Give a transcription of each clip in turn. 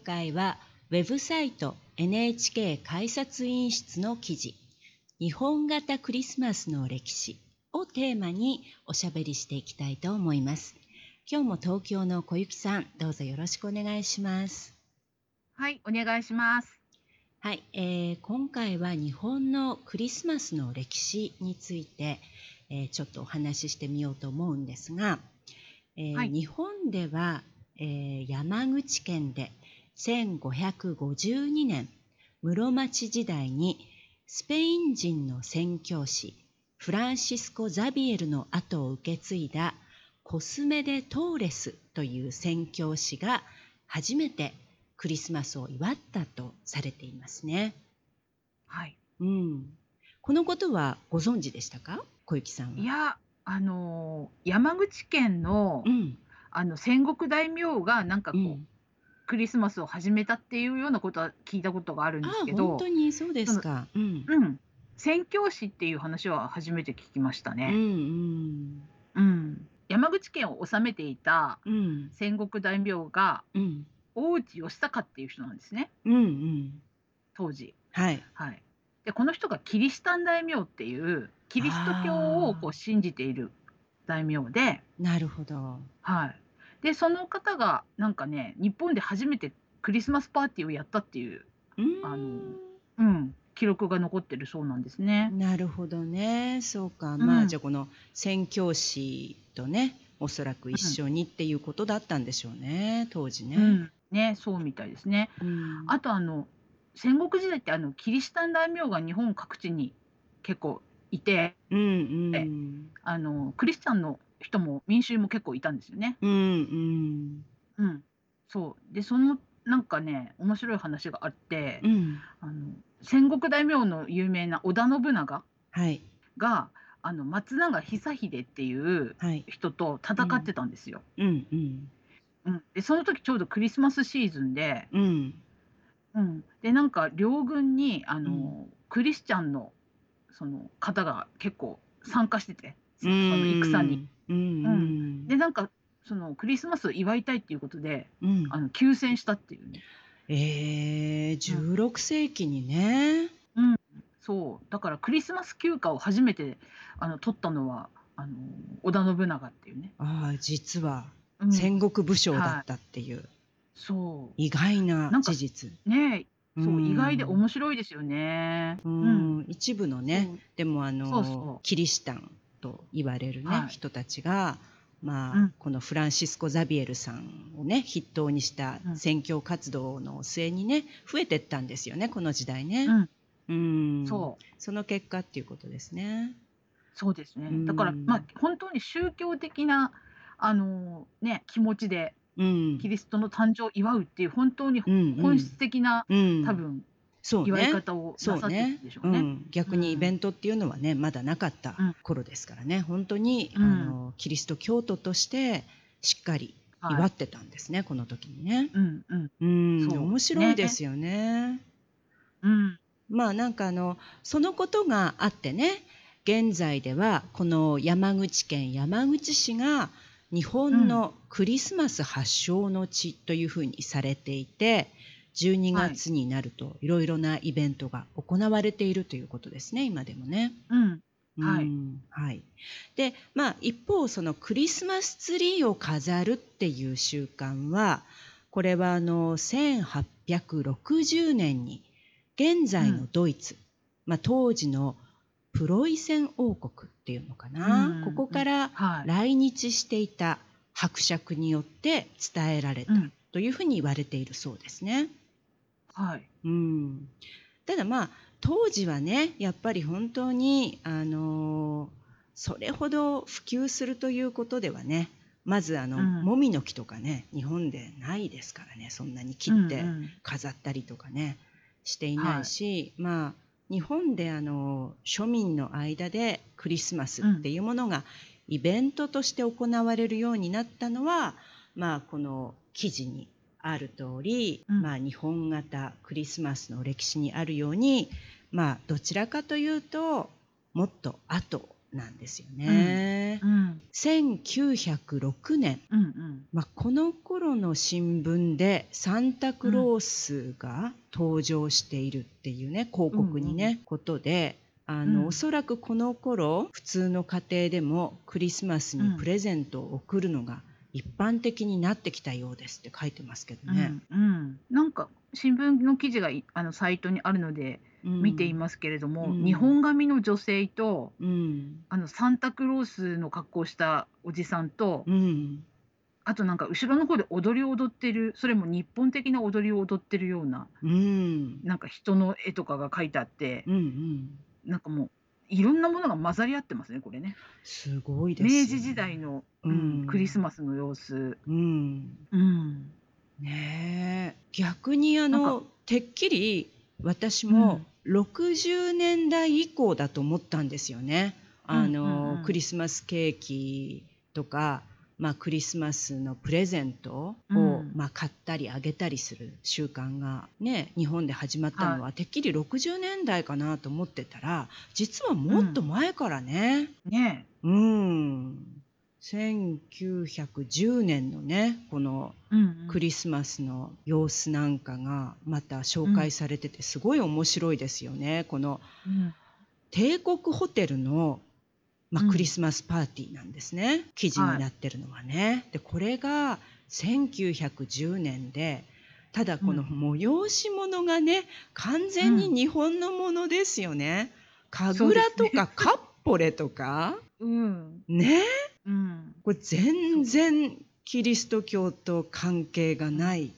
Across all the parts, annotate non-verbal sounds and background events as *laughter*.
回はウェブサイト NHK 改札員室の記事日本型クリスマスの歴史をテーマにおしゃべりしていきたいと思います。今日も東京の小雪さん、どうぞよろしくお願いします。はい、お願いします。はい、えー、今回は日本のクリスマスの歴史について、えー、ちょっとお話ししてみようと思うんですが、えーはい、日本では、え山口県で1552年室町時代にスペイン人の宣教師フランシスコ・ザビエルの後を受け継いだコスメデ・トーレスという宣教師が初めてクリスマスを祝ったとされていますね。はい。うん。このことはご存知でしたか？小雪さんは。いや、あの山口県の、うん、あの戦国大名がなんかこう、うん、クリスマスを始めたっていうようなことは聞いたことがあるんですけど本当にそうですか、うん、うん、宣教師っていう話は初めて聞きましたね。うん、うん、山口県を治めていた戦国大名が、大内義隆っていう人なんですね、うんうん、当時。はい、はい、でこの人がキリシタン大名っていうキリスト教をこう信じている大名でなるほど、はい、でその方がなんかね日本で初めてクリスマスパーティーをやったっていうあの、うん、記録が残ってるそうなんですね。なるほどね。そうか、うん、まあじゃあこの宣教師とねおそらく一緒にっていうことだったんでしょうね、当時ね。うん、ねそうみたいですね。あとあの戦国時代ってあのキリシタン大名が日本各地に結構いて、うんうん、あのクリスチャンの人も民衆も結構いたんですよね。うんうん。うん、そう。でそのなんかね面白い話があって、うん、あの戦国大名の有名な織田信長が、あの松永久秀っていう人と戦ってたんですよ。うんうん。うん、でその時ちょうどクリスマスシーズンで、うん。うん、でなんか両軍にあの、クリスチャンのその方が結構参加しててその戦に。うん、でなんかそのクリスマスを祝いたいっていうことで、うん、あの休戦したっていうね。えー、16世紀にね、うん、そう。だからクリスマス休暇を初めてあの取ったのはあの織田信長っていうね。ああ実は戦国武将だったっていう、はい、そう。意外な事実。ねそう、意外で面白いですよね。うん、一部のね、でもあのキリシタンと言われるね、はい、人たちが、まあ、うん、このフランシスコ・ザビエルさんをね筆頭にした宣教活動の末にね増えてったんですよねこの時代ね。うん、そう。その結果っていうことですね。そうですね。だから、まあ本当に宗教的なあのね気持ちで、うん、キリストの誕生を祝うっていう本当に本質的な、うんうん、多分そう言われ方をなさってるんでしょうね。うねうん、逆にイベントっていうのはね、まだなかった頃ですからね、本当に、あのキリスト教徒としてしっかり祝ってたんですね、はい、この時にね。うんうん。うん、面白いですよね。ねうん。まあなんかあのそのことがあってね、現在ではこの山口県山口市が日本のクリスマス発祥の地というふうにされていて、12月になるといろいろなイベントが行われているということですね今でもね。うん。はい、はい、でまあ一方そのクリスマスツリーを飾るっていう習慣はこれはあの1860年に現在のドイツ、うん、まあ、当時のプロイセン王国っていうのかな、うん、ここから来日していた伯爵によって伝えられたというふうに言われているそうですね。はい。うん。ただまあ当時はねやっぱり本当にあのそれほど普及するということではねまずあの、うん、もみの木とかね日本でないですからねそんなに切って飾ったりとかね、していないし、はい、まあ日本であの庶民の間でクリスマスっていうものがイベントとして行われるようになったのは、まあ、この記事にある通り、うん、まあ、日本型クリスマスの歴史にあるように、まあ、どちらかというともっと後なんですよね。うん。うん、1906年、うんうん、まあ、この頃の新聞でサンタクロースが登場しているっていうね広告にね、うん。うん、ことであの、うん、おそらくこの頃普通の家庭でもクリスマスにプレゼントを贈るのが一般的になってきたようですって書いてますけどね。うん、うん、なんか新聞の記事があのサイトにあるので見ていますけれども、うん、日本髪の女性と、うん、あのサンタクロースの格好したおじさんと、うん、あとなんか後ろの方で踊りを踊ってるそれも日本的な踊りを踊ってるような、うん、なんか人の絵とかが書いてあって、うんうん、なんかもういろんなものが混ざり合ってますねこれね。すごいです、ね、明治時代の、うん、クリスマスの様子。うん、うん、ね逆にあのてっきり私も60年代以降だと思ったんですよね。あの、うんうん、クリスマスケーキとか、まあ、クリスマスのプレゼントを、うん、まあ、買ったりあげたりする習慣がね日本で始まったのは、はい、てっきり60年代かなと思ってたら実はもっと前からね。うん、ねうん。1910年のねこのクリスマスの様子なんかがまた紹介されててすごい面白いですよね。この帝国ホテルの、まあ、クリスマスパーティーなんですね、記事になってるのはね。でこれが1910年でただこの催し物がね完全に日本のものですよね。神楽とかカッポレとか、うん、ね？うん、これ全然キリスト教と関係がない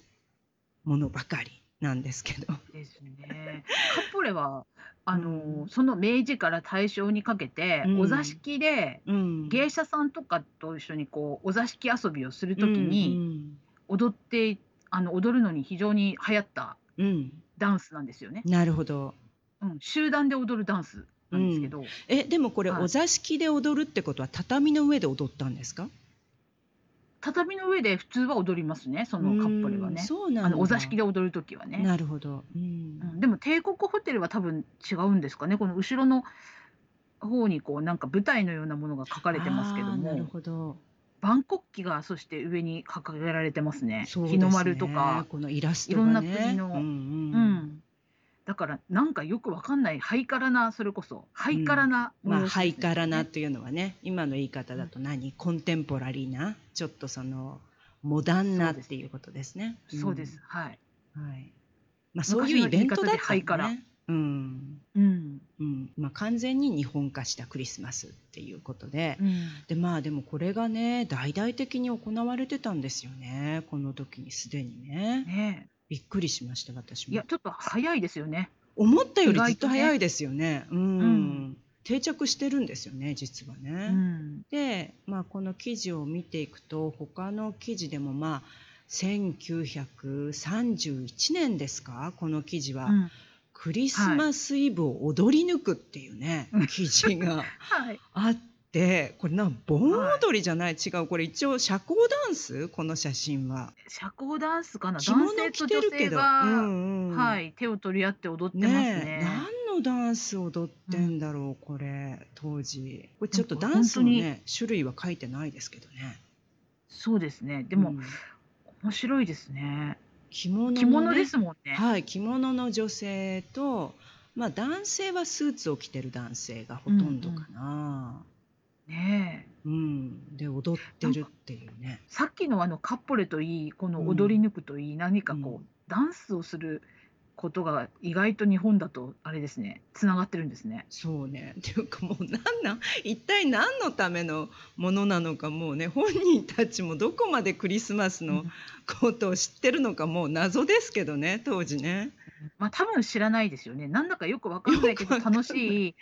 ものばかりなんですけど。ですね。カポレはあの、うん、その明治から大正にかけて、うん、お座敷で、うん、芸者さんとかと一緒にこうお座敷遊びをするときに、踊ってあの踊るのに非常に流行ったダンスなんですよね。なるほど。うん、集団で踊るダンスなんですけど、うん、えでもこれ、はい、お座敷で踊るってことは畳の上で踊ったんですか？畳の上で普通は踊りますねそのカップルはね。そうなんあのお座敷で踊る時はね。なるほど、うん、でも帝国ホテルは多分違うんですかね。この後ろの方にこうなんか舞台のようなものが書かれてますけども。なるほど。万国旗がそして上に掲げられてますね。すね。日の丸とか。このイラスト、ね、いろんな国の、うん、うん。うんだからなんかよくわかんないハイカラなそれこそハイカラな、うん、まあハイカラなというのはね今の言い方だと何、うん、コンテンポラリーなちょっとそのモダンなっていうことですね。そうです、はい。はい。まあそういうイベントだったね。うん。うん。うん。まあ完全に日本化したクリスマスっていうことで、うん、でまあでもこれがね大々的に行われてたんですよね。この時にすでにね。ねびっくりしました私も。いやちょっと早いですよね。思ったよりずっと早いですよね。うん、うん、定着してるんですよね実はね。うん、で、まあ、この記事を見ていくと他の記事でもまあ1931年ですか？この記事は、うん、クリスマスイブを踊り抜くっていうね、はい、記事が *laughs* あって。でこれな盆踊りじゃない、違うこれ一応社交ダンス？この写真は。社交ダンスかな？着物着てるけど、うんうん、はい手を取り合って踊ってますね。ね何のダンス踊ってんだろう、うん、これ当時。これちょっとダンスのね種類は書いてないですけどね。そうですね。でも、うん、面白いですね。着物、ね、着物ですもんね。はい着物の女性とまあ男性はスーツを着てる男性がほとんどかんうんねうん、で踊ってるっていうね。さっきのあのカッポレといいこの踊り抜くといい、何かこう、ダンスをすることが意外と日本だとあれですねつながってるんですね。そうねっていうかもう何なん一体何のためのものなのかもうね本人たちもどこまでクリスマスのことを知ってるのかもう謎ですけどね当時ね。まあ、多分知らないですよね。なんだかよくわかんないけど、楽しい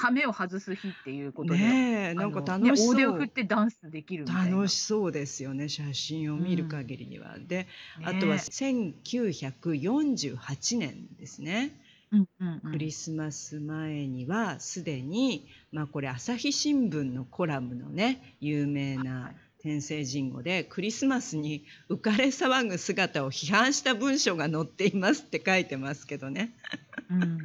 羽目を外す日っていうことで、ねえ、なんか楽し大手をそう。振ってダンスできるみたいな。楽しそうですよね、写真を見る限りには。で、あとはね1948年ですね。うんうんうんクリスマス前にはすでに、まあこれ朝日新聞のコラムのね、有名はない天聖人語でクリスマスに浮かれ騒ぐ姿を批判した文章が載っていますって書いてますけどね。うん、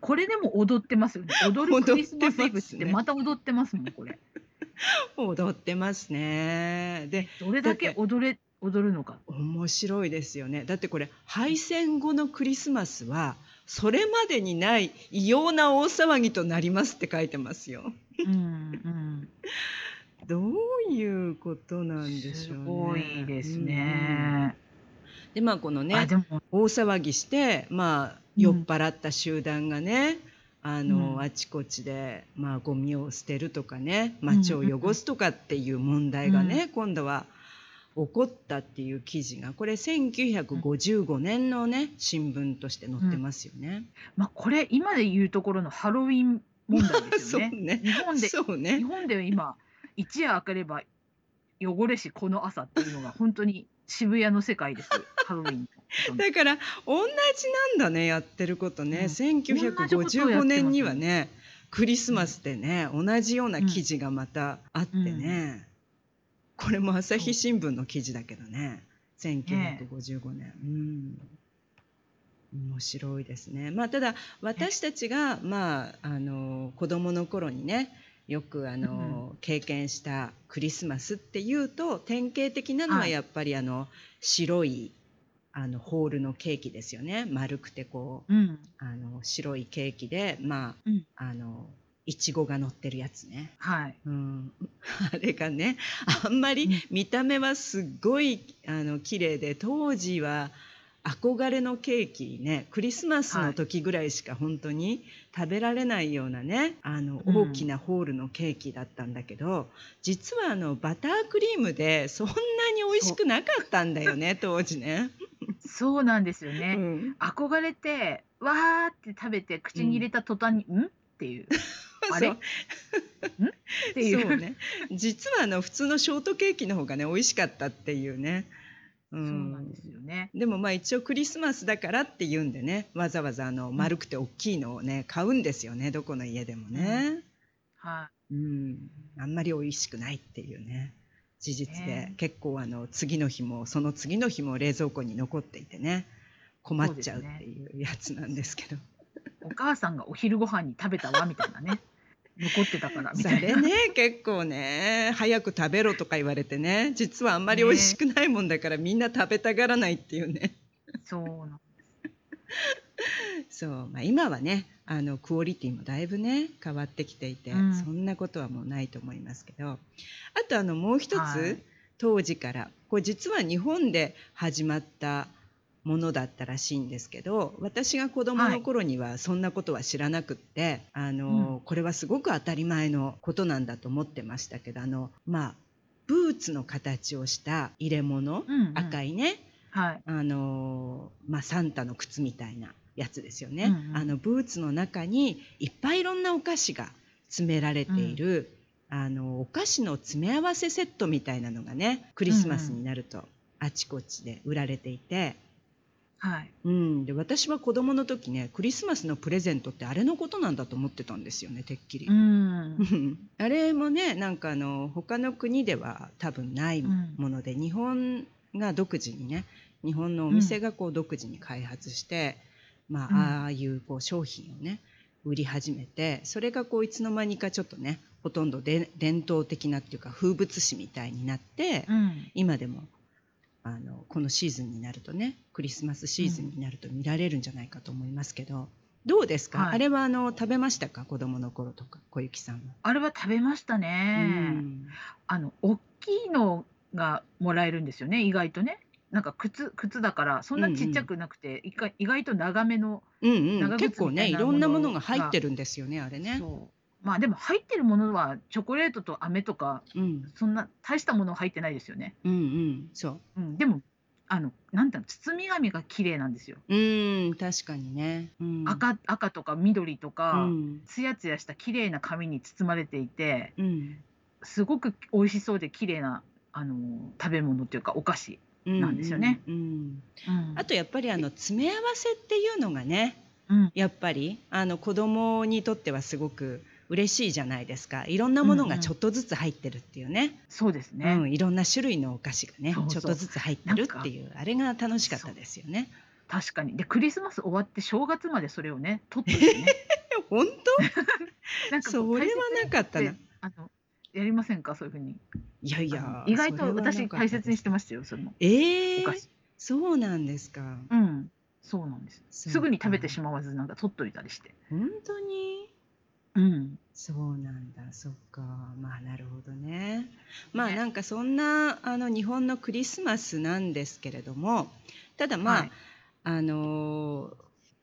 これでも踊ってますよね。踊るクリスマスイブってまた踊ってますもん、これ。踊ってますね。で、どれだけ踊れ踊るのか。面白いですよね。だってこれ敗戦後のクリスマスはそれまでにない異様な大騒ぎとなりますって書いてますよ。うんうん。どういうことなんでしすょうね。ごいですうんね。でまあこのあね大騒ぎしてまあうん。酔っ払った集団がね、あの、うん。あちこちでまあゴミを捨てるとかね街を汚すとかっていう問題がね、今度は起こったっていう記事がこれ1955年のね新聞として載ってますよね。まあこれ今で言うところのハロウィン問題ですよね。*laughs* そうね。日本でそう日ね本で今一夜明ければ汚れしこの朝っていうのが本当に渋谷の世界です。ハロウィン。*laughs* だから同じなんだねやってることね、うん。同じことをやってます。1955年にはねクリスマスでね、同じような記事がまたあってね、これも朝日新聞の記事だけどね。1955年、うん。面白いですね。まあただ私たちがまああの子供の頃にねよくあの、経験したクリスマスっていうと典型的なのははい。やっぱりあの白いあのホールのケーキですよね。丸くてこううん。あの白いケーキでまあ、うん。あのいちごが乗ってるやつね、はい。うん、*laughs* あれがねあんまりうん。見た目はすっごいあの綺麗で当時は憧れのケーキねクリスマスの時ぐらいしか本当に食べられないようなねあのうん。大きなホールのケーキだったんだけど、実はあのバタークリームでそんなに美味しくなかったんだよね *laughs* 当時ね。そうなんですようね。ん。憧れてわーって食べて口に入れた途端に、ん。っていう。*laughs* あれ？そう。っていう。そうね。実はあの普通のショートケーキの方がね美味しかったっていうね、うそうなんですよね。でもまあ一応クリスマスだからっていうんでねわざわざあの丸くて大きいのをね買うんですよねどこの家でもね、はうん。あんまり美味しくないっていうね事実で、ね。結構あの次の日もその次の日も冷蔵庫に残っていてね困っちゃうっていうやつなんですけど。い。お母さんがお昼ご飯に食べたわみたいなね。残ってたからみそたいな。れね結構ね早く食べろとか言われてね実はあんまり美味しくないもんだから、みんな食べたがらないっていうね。そうなんそう、まあ、今はねあのクオリティもだいぶね変わってきていて、うん。そんなことはもうないと思いますけど。あとあのもう一つ、はい。当時からこれ実は日本で始まったものだったらしいんですけど私が子供の頃にはそんなことは知らなくって、あのこれはすごく当たり前のことなんだと思ってましたけどあのまあブーツの形をした入れ物、うんうん。赤いねはい。あのまあ、サンタの靴みたいなやつですよね、うんうん。あのブーツの中にいっぱいいろんなお菓子が詰められている、あのお菓子の詰め合わせセットみたいなのがねクリスマスになるとあちこちで売られていて、はい。うん、で私は子供の時ねクリスマスのプレゼントってあれのことなんだと思ってたんですよねてっきり。うん。*laughs* あれもねなんかあの他の国では多分ないもので、日本が独自にね日本のお店がこう独自に開発して、まうんあああいうこう商品をね売り始めてそれがこういつの間にかちょっとねほとんどで伝統的なっていうか風物詩みたいになって、うん。今でもあのこのシーズンになるとねクリスマスシーズンになると見られるんじゃないかと思いますけど、どうですか、はいあれはあの食べましたか？子供の頃とか小雪さんは。あれは食べましたうね。んあの大きいのがもらえるんですよね。意外とね。なんか靴靴だからそんなちっちゃくなくて、意外意外と長めの。うんうん、結構ねいろんなももののが入ってるんですよねあれね。そう。まあでも入ってるものはチョコレートと飴とかうん、そんな大したもの入ってないですよね。うんうんそう。うん。でもあのなんていうの包み紙が綺麗なんですよ。うん確かにね。うん、赤赤とか緑とか、うん、ツヤツヤした綺麗な紙に包まれていて、うん、すごく美味しそうで綺麗なあの食べ物っていうかお菓子なんですよね。あとやっぱりあの詰め合わせっていうのがね、うん、やっぱりあの子供にとってはすごく嬉しいじゃないですか。いろんなものがちょっとずつ入ってるっていうね、うんうん、そうですね、うん、いろんな種類のお菓子がねちょっとずつ入ってるっていうあれが楽しかったですよね。確かに。でクリスマス終わって正月までそれをね取ってね。*laughs* 本当？*laughs* なんかそれはなかったな。あのやりませんか？そういうふうに。いやいや意外と私大切にしてましたよそのええー、そうなんですか。うん。そうなんです。すぐに食べてしまわずなんか取っといたりして。本当に？うん、そうなんだ。そっか。まあなるほどね。まあなんかそんなあの日本のクリスマスなんですけれどもただまあ、はい、あの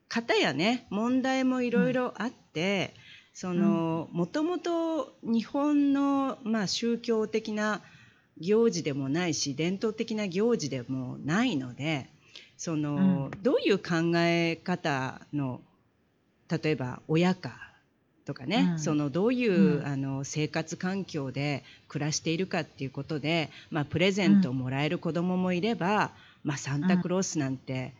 方やね問題もいろいろあって、うん、そのもともと日本の、まあ、宗教的な行事でもないし伝統的な行事でもないのでその、うん、どういう考え方の例えば親かとかね、うん、そのどういう、うん、あの生活環境で暮らしているかっていうことで、まあ、プレゼントをもらえる子どももいれば、まあ、サンタクロースなんて、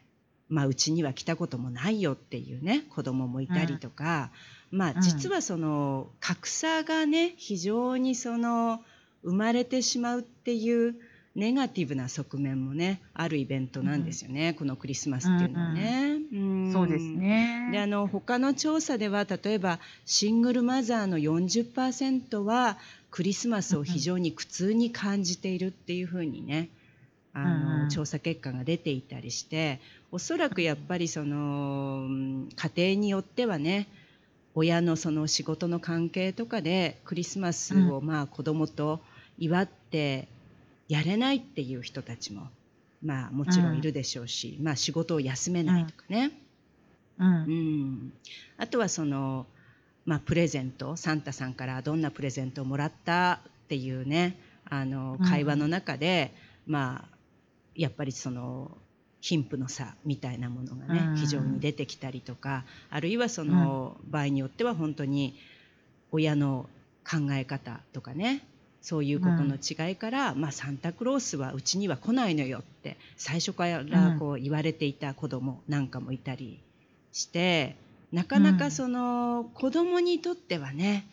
まあ、うちには来たこともないよっていうね子どももいたりとか、まあ、実はその格差がね非常にその生まれてしまうっていうネガティブな側面もねあるイベントなんですよね、うん、このクリスマスっていうのはね。うんうん、そうですね。であの他の調査では例えばシングルマザーの40%はクリスマスを非常に苦痛に感じているっていうふうにね、あの、うん、調査結果が出ていたりしておそらくやっぱりその家庭によってはね親のその仕事の関係とかでクリスマスをまあ子供と祝ってやれないっていう人たちもまあもちろんいるでしょうし、うん、まあ仕事を休めないとかね、うん、うん、あとはその、まあ、プレゼントサンタさんからどんなプレゼントをもらったっていうねあの会話の中で、うん、まあやっぱりその貧富の差みたいなものがね、非常に出てきたりとかあるいはその場合によっては本当に親の考え方とかねそういうことの違いから、うん、まあ、サンタクロースはうちには来ないのよって最初からこう言われていた子供なんかもいたりしてなかなかその子供にとってはね、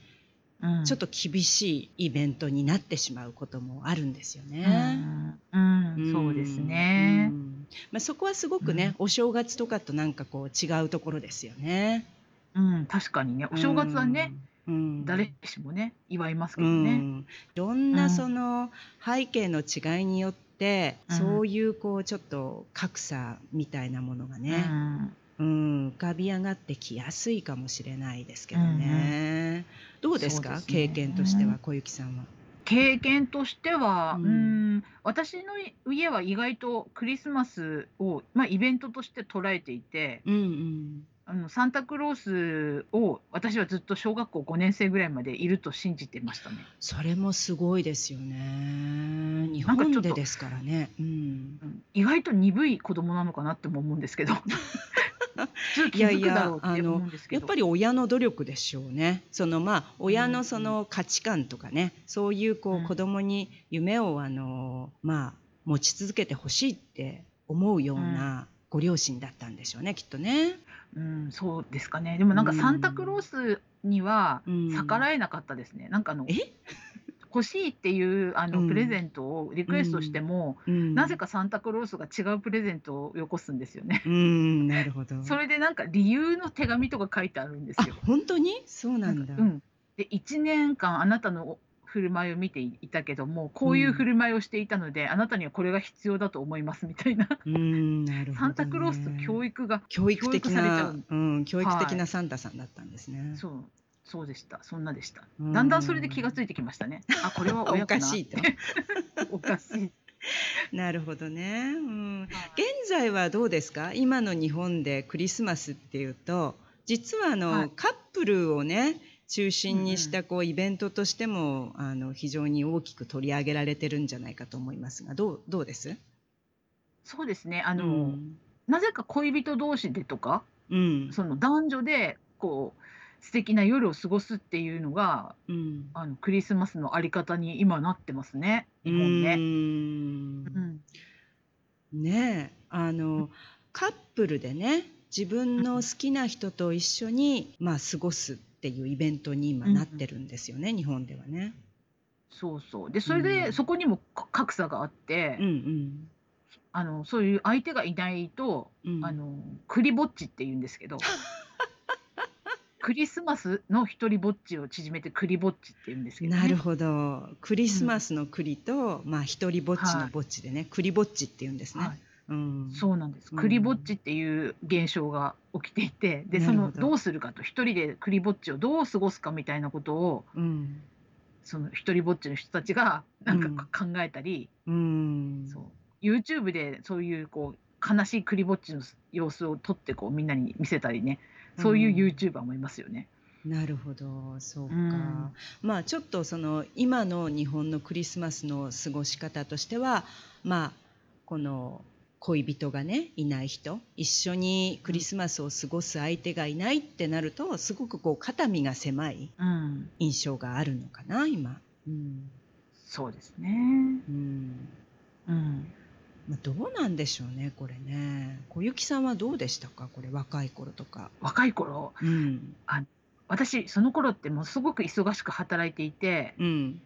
うん、ちょっと厳しいイベントになってしまうこともあるんですよね。うん、うん、そうですね、まあ、そこはすごくね、お正月とかとなんかこう違うところですよね。うん、確かにねお正月はね、うん、誰しもね祝いますけどね。うん、いろんなその背景の違いによって、うん、そういうこうちょっと格差みたいなものがね、うん、浮かび上がってきやすいかもしれないですけどね。どうですか、ね、経験としては小雪さんは。経験としては、うん、私の家は意外とクリスマスを、まあ、イベントとして捉えていて、うんうんあのサンタクロースを私はずっと小学校5年生ぐらいまでいると信じてましたね。それもすごいですよね。日本でですからね。うん、意外と鈍い子供なのかなっても思うんですけど。*laughs* いやいやあのやっぱり親の努力でしょうね。そのまあ親のその価値観とかね、そういうこう子供に夢をあのまあ持ち続けてほしいって思うようなご両親だったんでしょうね、きっとね。うん、そうですかね。でもなんかサンタクロースには逆らえなかったですね。なんかあの、え？欲しいっていうあのプレゼントをリクエストしても、なぜかサンタクロースが違うプレゼントをよこすんですよね。うん、なるほど。*laughs* それでなんか理由の手紙とか書いてあるんですよ。本当に？そうなんだ。うん。で1年間あなたの振る舞いを見ていたけどもこういう振る舞いをしていたので、あなたにはこれが必要だと思いますみたいな。うんなるほど、ね、サンタクロースと教育が教育的なう。ん、教育的なサンタさんだったんですね。はい、そうそうでした。そんなでした。だんだんそれで気がついてきましたね。あ、これは *laughs* 親かな。おかしいと。*laughs* おかしい。なるほどね、うん、現在はどうですか？今の日本でクリスマスっていうと実はあの、はい、カップルをね中心にしたこうイベントとしてもあの非常に大きく取り上げられてるんじゃないかと思いますがどうどうです？そうですね。あの、うん、なぜか恋人同士でとか、うん、その男女でこう素敵な夜を過ごすっていうのが、うん、あのクリスマスのあり方に今なってますね。日本で。うん、ねえ、あのカップルでね、自分の好きな人と一緒にまあ過ごすっていうイベントに今なってるんですよね、日本ではね。そうそう。で、それで、そこにも格差があって、うんうん。あの、そういう相手がいないと、うんあの、クリぼっちって言うんですけど、*laughs* クリスマスの一人ぼっちを縮めてクリぼっちって言うんですけどなるほど。クリスマスの栗と、まあ一人ぼっちのぼっちでね、栗ぼっちって言うんですね。はい。うん。そうなんです。クリぼっちっていう現象が起きていて、で、そのどうするかと、一人でクリぼっちをどう過ごすかみたいなことを、うん。その一人ぼっちの人たちがなんか考えたり、うん、そう。YouTube でそういうこう悲しいクリぼっちの様子を撮ってこうみんなに見せたりね。そういう YouTuber もいますよね。なるほど。そうか、うん、まあちょっとその今の日本のクリスマスの過ごし方としてはまあこの恋人がねいない人。一緒にクリスマスを過ごす相手がいないってなるとすごくこう肩身が狭い印象があるのかな今、うん、そうですね。うん、うん。まあ、どうなんでしょうねこれね。小雪さんはどうでしたかこれ若い頃とか。若い頃、うん、あ私その頃ってもうすごく忙しく働いていて、うん、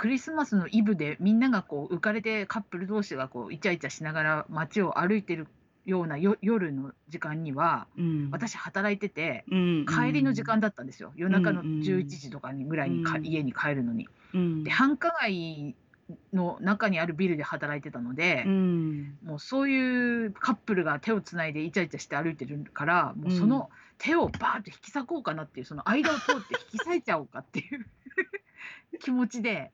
クリスマスのイブでみんながこう浮かれてカップル同士がこうイチャイチャしながら街を歩いてるようなよ夜の時間には、うん、私働いてて、うん、帰りの時間だったんですよ。夜中の11時とかにぐらいにか、うん、家に帰るのに。で繁華街の中にあるビルで働いてたので、もうそういうカップルが手をつないでイチャイチャして歩いてるからもうその手をバーッと引き裂こうかなっていうその間を通って引き裂いちゃおうかっていう *laughs* 気持ちで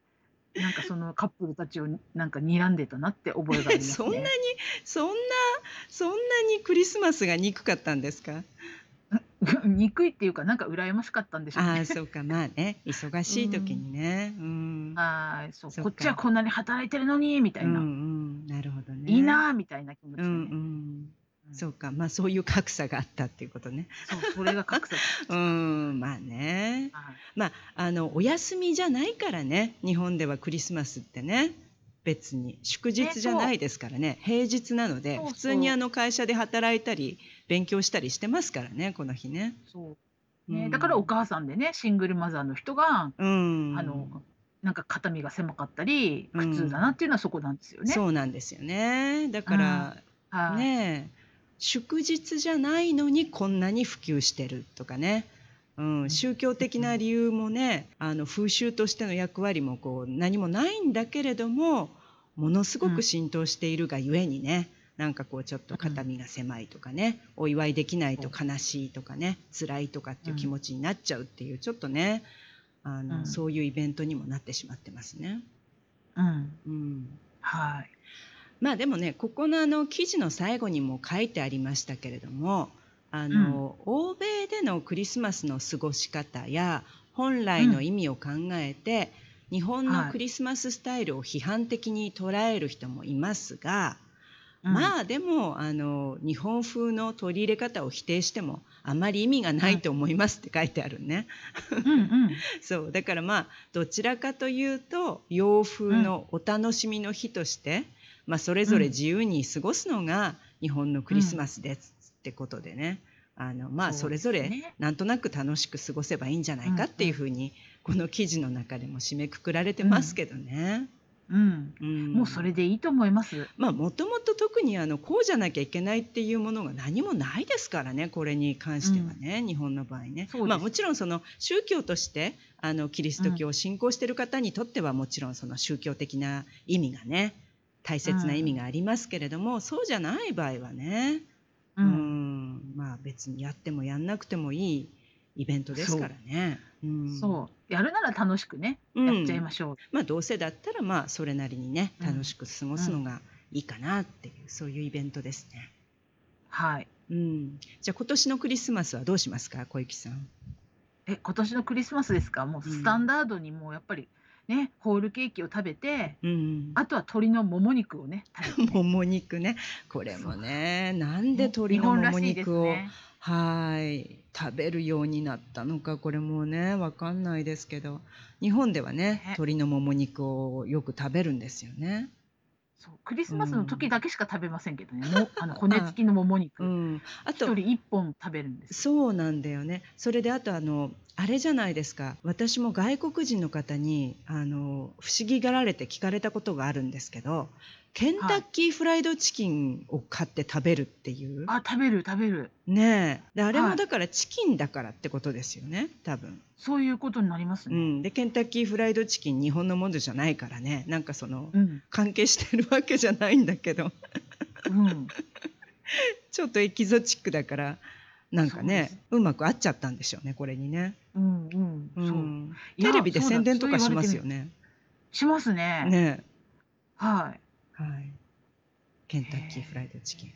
なんかそのカップルたちをなんか睨んでたなって覚えがあります *laughs* そんなにそんなそんなにクリスマスが憎かったんですか？*laughs* 憎いっていうかなんか羨ましかったんでしょうああ、そうか、まあね、忙しい時にね。うん。はい、そう、そこっちはこんなに働いてるのにみたいな、うんうん、なるほどいいなみたいな気持ちでうんうん。そうか、まあそういう格差があったっていうことね。そう、それが格差 *laughs* うん、まあね。はい。まあ、あの、お休みじゃないからね、日本ではクリスマスってね。別に祝日じゃないですからね、平日なので、普通にあの会社で働いたり、勉強したりしてますからね、この日ね。そう。ね、だからお母さんでね、シングルマザーの人が、うん、あの、なんか肩身が狭かったり、苦痛だなっていうのはそこなんですよね。そうなんですよね。だから、はい、ね。祝日じゃないのにこんなに普及してるとかね、うん、宗教的な理由もねあの風習としての役割もこう何もないんだけれどもものすごく浸透しているがゆえにね、うん、なんかこうちょっと肩身が狭いとかね、お祝いできないと悲しいとかね辛いとかっていう気持ちになっちゃうっていうちょっとねあの、うん、そういうイベントにもなってしまってますね。うん、うん、はいまあでもねここのあの記事の最後にも書いてありましたけれどもあの、うん、欧米でのクリスマスの過ごし方や本来の意味を考えて、うん、日本のクリスマススタイルを批判的に捉える人もいますが、うん、まあでもあの日本風の取り入れ方を否定してもあまり意味がないと思いますって書いてあるね。うんうん、*laughs* そうだからまあどちらかというと洋風のお楽しみの日として、まあ、それぞれ自由に過ごすのが日本のクリスマスですってことでね、あのまあそれぞれなんとなく楽しく過ごせばいいんじゃないかっていうふうにこの記事の中でも締めくくられてますけどね。うん、うん、もうそれでいいと思います。まあもともと特にあのこうじゃなきゃいけないっていうものが何もないですからね。これに関してはね、うん、日本の場合ね。まあもちろんその宗教としてあのキリスト教を信仰している方にとってはもちろんその宗教的な意味がね大切な意味がありますけれども、うん、そうじゃない場合はね、うん、うんまあ別にやってもやんなくてもいいイベントですからね。そううん、そうやるなら楽しくね、やっちゃいましょう。まあどうせだったらまあそれなりにね楽しく過ごすのがいいかなっていう、そういうイベントですね。はい。うん。じゃあ今年のクリスマスはどうしますか小雪さん？え今年のクリスマスですか？もうスタンダードにもうやっぱりね、ホールケーキを食べて、うん、あとは鶏のもも肉をね、*laughs* もも肉ね。これもね、なんで鶏のもも肉を、ね、はい、食べるようになったのか、これもね、わかんないですけど、日本ではね、鶏のもも肉をよく食べるんですよね。そうクリスマスの時だけしか食べませんけどね、もあの骨付きのもも肉、うん、あと一人一本食べるんですそうなんだよね。それであとあのあれじゃないですか私も外国人の方にあの不思議がられて聞かれたことがあるんですけどケンタッキーフライドチキンを買って食べるっていう。あ、食べる食べる。ねえ。で、あれもだからチキンだからってことですよね、多分。そういうことになりますうね。ん。で、ケンタッキーフライドチキン日本のものじゃないからね、なんかその、うん。関係してるわけじゃないんだけど、うん。*laughs* ちょっとエキゾチックだから、なんかね、うまく合っちゃったんでしょうね、これにね。うんうん。うそう。ん。テレビで宣伝とかしますよね。しますね。ねはい。はい。ケンタッキーフライドチキン。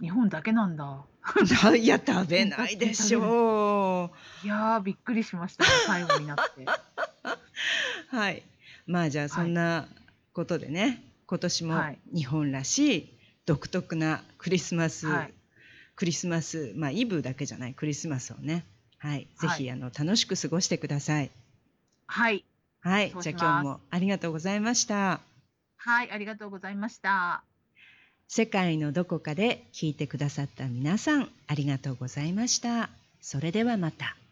日本だけなんだ。*laughs* いや、食べないでしょう。いやびっくりしました、最後になって。*laughs* はい。まあじゃあそんなことでね、今年も日本らしい独特なクリスマス、はい、クリスマス、まあイブだけじゃないクリスマスをね、はい、ぜひあの楽しく過ごしてください。はい。はい、じゃあ今日もありがとうございました。はい、ありがとうございました。世界のどこかで聞いてくださった皆さん、ありがとうございました。それではまた。